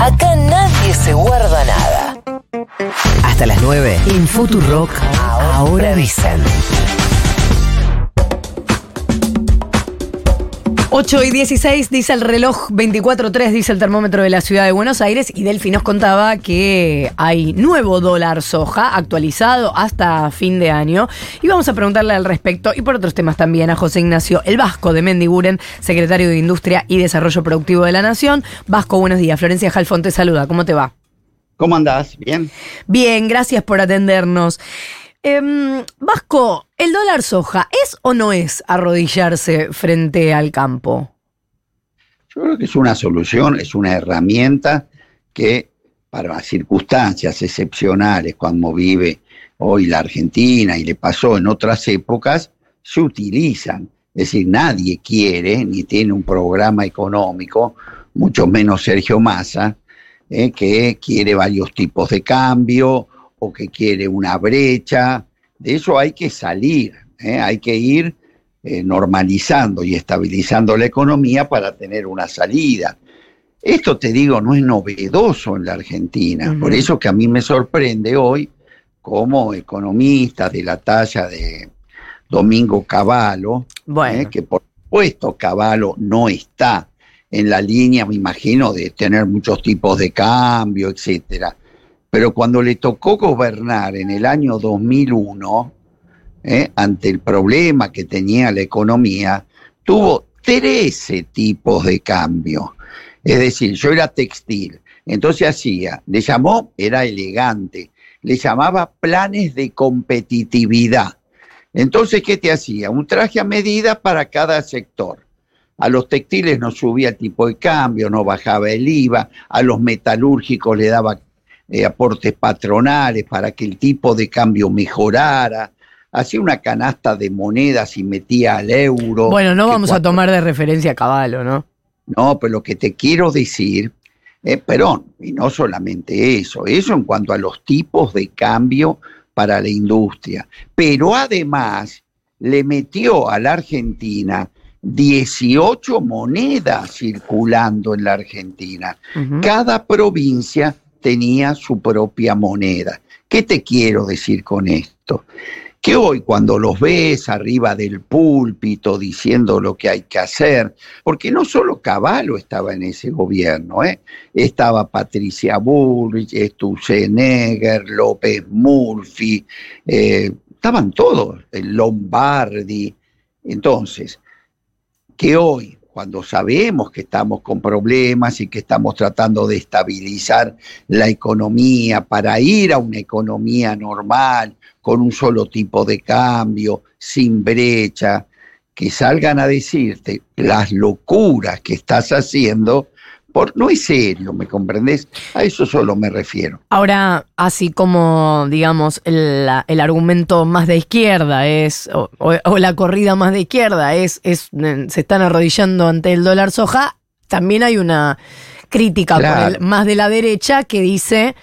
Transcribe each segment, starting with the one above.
Acá nadie se guarda nada. Hasta las 9 en Futurock. Ahora dicen. 8 y 16 dice el reloj 24.3, dice el termómetro de la ciudad de Buenos Aires y Delfi nos contaba que hay nuevo dólar soja actualizado hasta fin de año y vamos a preguntarle al respecto y por otros temas también a José Ignacio El Vasco de Mendiguren, secretario de Industria y Desarrollo Productivo de la Nación. Vasco, buenos días. Florencia Jalfón te saluda. ¿Cómo te va? ¿Cómo andás? ¿Bien? Bien, gracias por atendernos. Em, Vasco, ¿el dólar soja es o no es arrodillarse frente al campo? Yo creo que es una solución, es una herramienta que para circunstancias excepcionales, cuando vive hoy la Argentina y le pasó en otras épocas, se utilizan. Es decir, nadie quiere ni tiene un programa económico, mucho menos Sergio Massa, eh, que quiere varios tipos de cambio o que quiere una brecha. De eso hay que salir, ¿eh? hay que ir eh, normalizando y estabilizando la economía para tener una salida. Esto te digo, no es novedoso en la Argentina, por eso que a mí me sorprende hoy como economista de la talla de Domingo Cavallo, ¿eh? que por supuesto Cavallo no está en la línea, me imagino, de tener muchos tipos de cambio, etcétera pero cuando le tocó gobernar en el año 2001, eh, ante el problema que tenía la economía, tuvo 13 tipos de cambio. Es decir, yo era textil, entonces hacía, le llamó, era elegante, le llamaba planes de competitividad. Entonces, ¿qué te hacía? Un traje a medida para cada sector. A los textiles no subía el tipo de cambio, no bajaba el IVA, a los metalúrgicos le daba eh, aportes patronales para que el tipo de cambio mejorara, hacía una canasta de monedas y metía al euro. Bueno, no vamos a tomar de referencia a Caballo, ¿no? No, pero lo que te quiero decir, eh, perdón, y no solamente eso, eso en cuanto a los tipos de cambio para la industria, pero además le metió a la Argentina 18 monedas circulando en la Argentina. Cada provincia tenía su propia moneda. ¿Qué te quiero decir con esto? Que hoy cuando los ves arriba del púlpito diciendo lo que hay que hacer, porque no solo Caballo estaba en ese gobierno, ¿eh? estaba Patricia Bullrich, Neger, López Murphy, eh, estaban todos, Lombardi. Entonces, que hoy cuando sabemos que estamos con problemas y que estamos tratando de estabilizar la economía para ir a una economía normal, con un solo tipo de cambio, sin brecha, que salgan a decirte las locuras que estás haciendo, no es serio, ¿me comprendés? A eso solo me refiero. Ahora, así como, digamos, el, argumento más de izquierda es, o, la corrida más de izquierda es, es, se están arrodillando ante el dólar soja, también hay una crítica más de la derecha que dice,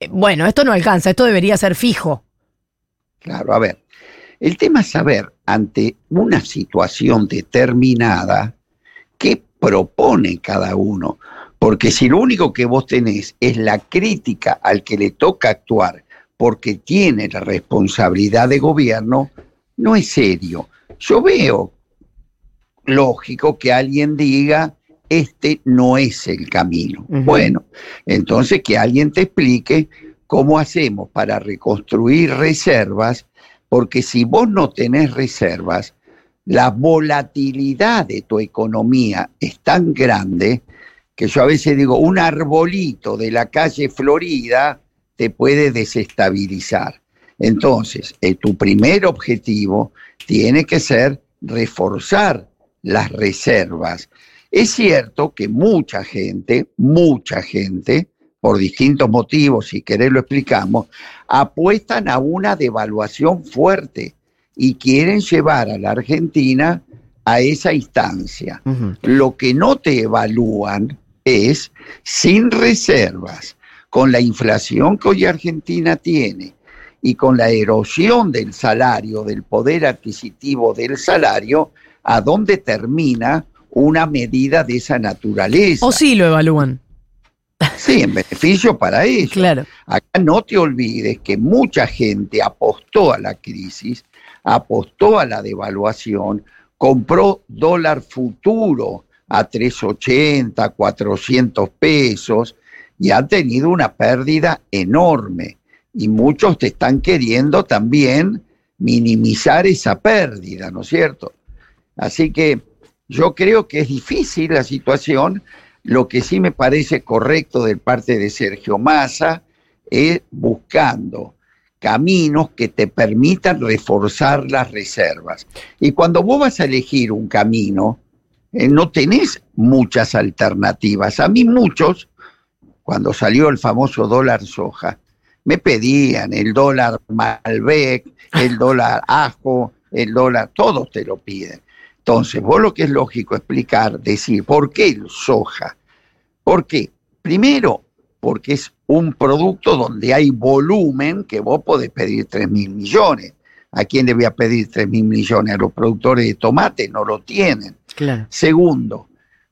eh, bueno, esto no alcanza, esto debería ser fijo. Claro, a ver, el tema es saber ante una situación determinada qué propone cada uno. Porque si lo único que vos tenés es la crítica al que le toca actuar porque tiene la responsabilidad de gobierno, no es serio. Yo veo lógico que alguien diga, este no es el camino. Bueno, entonces que alguien te explique cómo hacemos para reconstruir reservas, porque si vos no tenés reservas, la volatilidad de tu economía es tan grande que yo a veces digo, un arbolito de la calle Florida te puede desestabilizar. Entonces, eh, tu primer objetivo tiene que ser reforzar las reservas. Es cierto que mucha gente, mucha gente, por distintos motivos, si querés lo explicamos, apuestan a una devaluación fuerte y quieren llevar a la Argentina a esa instancia. Lo que no te evalúan es, sin reservas, con la inflación que hoy Argentina tiene y con la erosión del salario, del poder adquisitivo del salario, a dónde termina una medida de esa naturaleza. ¿O sí lo evalúan? Sí, en beneficio para ellos. Claro. Acá no te olvides que mucha gente apostó a la crisis, apostó a la devaluación, compró dólar futuro a 380, 400 pesos y ha tenido una pérdida enorme. Y muchos te están queriendo también minimizar esa pérdida, ¿no es cierto? Así que yo creo que es difícil la situación. Lo que sí me parece correcto de parte de Sergio Massa es buscando caminos que te permitan reforzar las reservas. Y cuando vos vas a elegir un camino, eh, no tenés muchas alternativas. A mí muchos, cuando salió el famoso dólar soja, me pedían el dólar Malbec, el dólar ajo, el dólar, todos te lo piden. Entonces, vos lo que es lógico explicar, decir, ¿por qué el soja? ¿Por qué? Primero, porque es un producto donde hay volumen que vos podés pedir 3 mil millones. ¿A quién le voy a pedir 3 mil millones? A los productores de tomate no lo tienen. Claro. Segundo,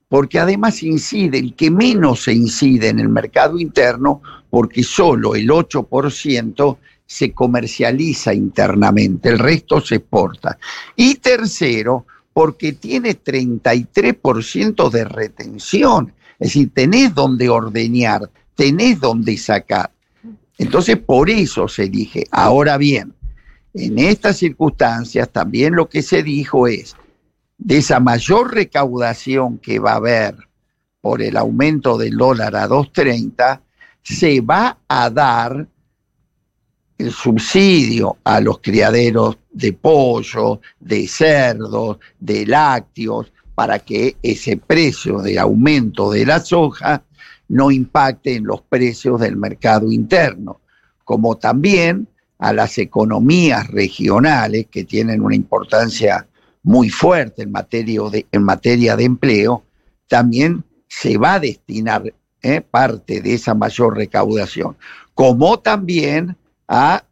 porque además incide, el que menos se incide en el mercado interno, porque solo el 8% se comercializa internamente, el resto se exporta. Y tercero, porque tiene 33% de retención, es decir, tenés donde ordeñar, tenés donde sacar. Entonces, por eso se elige. Ahora bien, en estas circunstancias también lo que se dijo es, de esa mayor recaudación que va a haber por el aumento del dólar a 2.30, se va a dar el subsidio a los criaderos de pollo, de cerdos, de lácteos, para que ese precio de aumento de la soja no impacte en los precios del mercado interno, como también a las economías regionales que tienen una importancia muy fuerte en materia de, en materia de empleo, también se va a destinar eh, parte de esa mayor recaudación, como también a,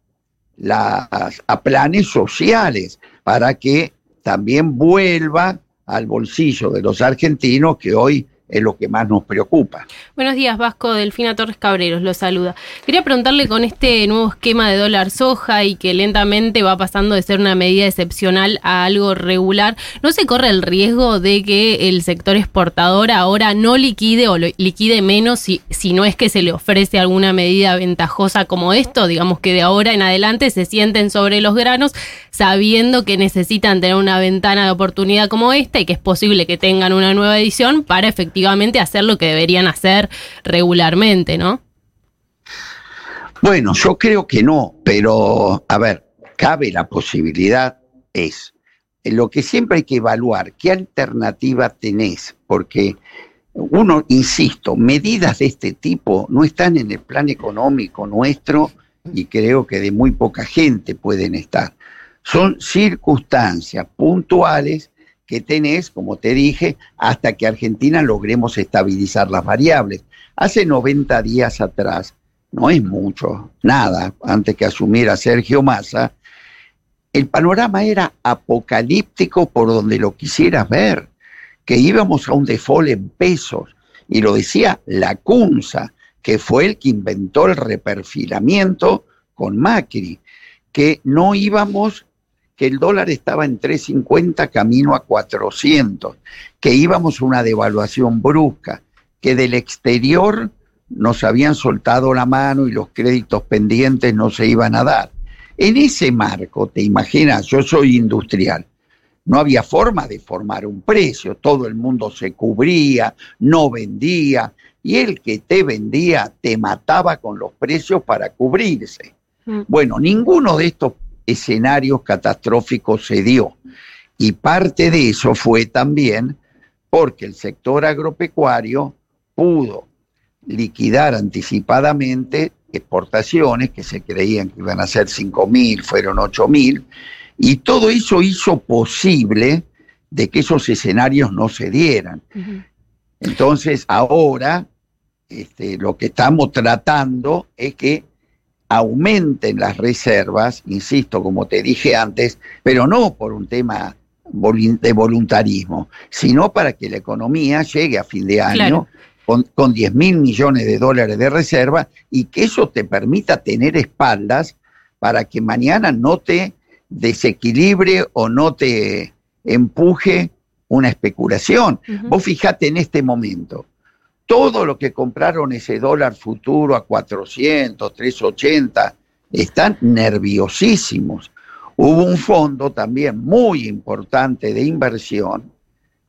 las, a planes sociales para que también vuelva al bolsillo de los argentinos que hoy es lo que más nos preocupa. Buenos días, Vasco. Delfina Torres Cabreros lo saluda. Quería preguntarle con este nuevo esquema de dólar soja y que lentamente va pasando de ser una medida excepcional a algo regular, ¿no se corre el riesgo de que el sector exportador ahora no liquide o liquide menos si, si no es que se le ofrece alguna medida ventajosa como esto? Digamos que de ahora en adelante se sienten sobre los granos sabiendo que necesitan tener una ventana de oportunidad como esta y que es posible que tengan una nueva edición para efectivamente hacer lo que deberían hacer regularmente, ¿no? Bueno, yo creo que no, pero a ver, cabe la posibilidad, es lo que siempre hay que evaluar, qué alternativa tenés, porque uno, insisto, medidas de este tipo no están en el plan económico nuestro y creo que de muy poca gente pueden estar. Son circunstancias puntuales que tenés, como te dije, hasta que Argentina logremos estabilizar las variables. Hace 90 días atrás, no es mucho, nada, antes que asumiera Sergio Massa, el panorama era apocalíptico por donde lo quisieras ver, que íbamos a un default en pesos, y lo decía la CUNSA, que fue el que inventó el reperfilamiento con Macri, que no íbamos que el dólar estaba en 3.50 camino a 400, que íbamos a una devaluación brusca, que del exterior nos habían soltado la mano y los créditos pendientes no se iban a dar. En ese marco, te imaginas, yo soy industrial, no había forma de formar un precio, todo el mundo se cubría, no vendía, y el que te vendía te mataba con los precios para cubrirse. Mm. Bueno, ninguno de estos escenarios catastróficos se dio. Y parte de eso fue también porque el sector agropecuario pudo liquidar anticipadamente exportaciones que se creían que iban a ser 5 mil, fueron 8 mil, y todo eso hizo posible de que esos escenarios no se dieran. Entonces, ahora este, lo que estamos tratando es que aumenten las reservas, insisto, como te dije antes, pero no por un tema de voluntarismo, sino para que la economía llegue a fin de año con, con 10 mil millones de dólares de reserva y que eso te permita tener espaldas para que mañana no te desequilibre o no te empuje una especulación. Vos fijate en este momento, todo lo que compraron ese dólar futuro a 400, 380, están nerviosísimos. Hubo un fondo también muy importante de inversión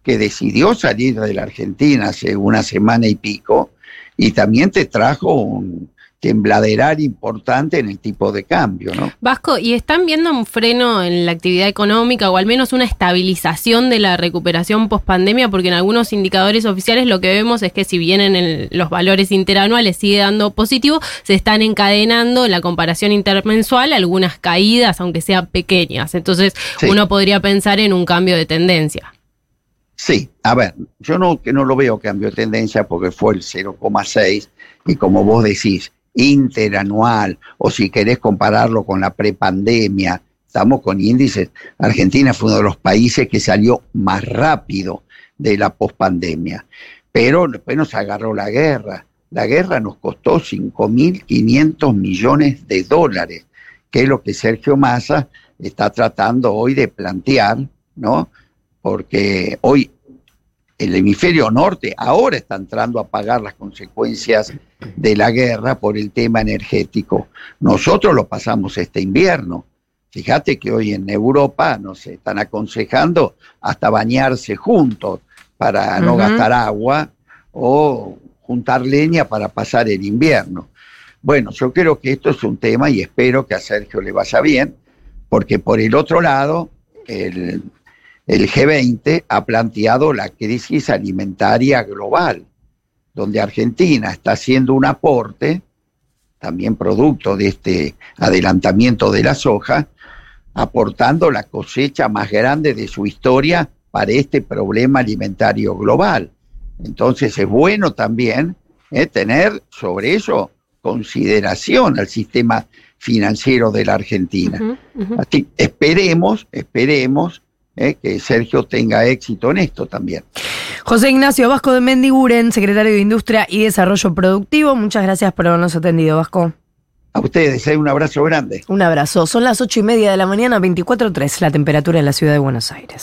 que decidió salir de la Argentina hace una semana y pico y también te trajo un tembladeral importante en el tipo de cambio, ¿no? Vasco, ¿y están viendo un freno en la actividad económica o al menos una estabilización de la recuperación post-pandemia? Porque en algunos indicadores oficiales lo que vemos es que si bien en el- los valores interanuales sigue dando positivo, se están encadenando en la comparación intermensual algunas caídas, aunque sean pequeñas. Entonces Sí. uno podría pensar en un cambio de tendencia. Sí, a ver, yo no, que no lo veo cambio de tendencia porque fue el 0,6 y como vos decís, interanual o si querés compararlo con la prepandemia, estamos con índices. Argentina fue uno de los países que salió más rápido de la pospandemia, pero después nos agarró la guerra. La guerra nos costó 5.500 millones de dólares, que es lo que Sergio Massa está tratando hoy de plantear, ¿no? porque hoy el hemisferio norte ahora está entrando a pagar las consecuencias de la guerra por el tema energético. Nosotros lo pasamos este invierno. Fíjate que hoy en Europa nos están aconsejando hasta bañarse juntos para no gastar agua o juntar leña para pasar el invierno. Bueno, yo creo que esto es un tema y espero que a Sergio le vaya bien, porque por el otro lado, el, el G20 ha planteado la crisis alimentaria global, donde Argentina está haciendo un aporte, también producto de este adelantamiento de la soja, aportando la cosecha más grande de su historia para este problema alimentario global. Entonces es bueno también eh, tener sobre eso consideración al sistema financiero de la Argentina. Ujú, ujú. Así, esperemos, esperemos eh, que Sergio tenga éxito en esto también. José Ignacio Vasco de Mendiguren, secretario de Industria y Desarrollo Productivo. Muchas gracias por habernos atendido, Vasco. A ustedes, eh, un abrazo grande. Un abrazo. Son las ocho y media de la mañana, 24.3, la temperatura en la ciudad de Buenos Aires.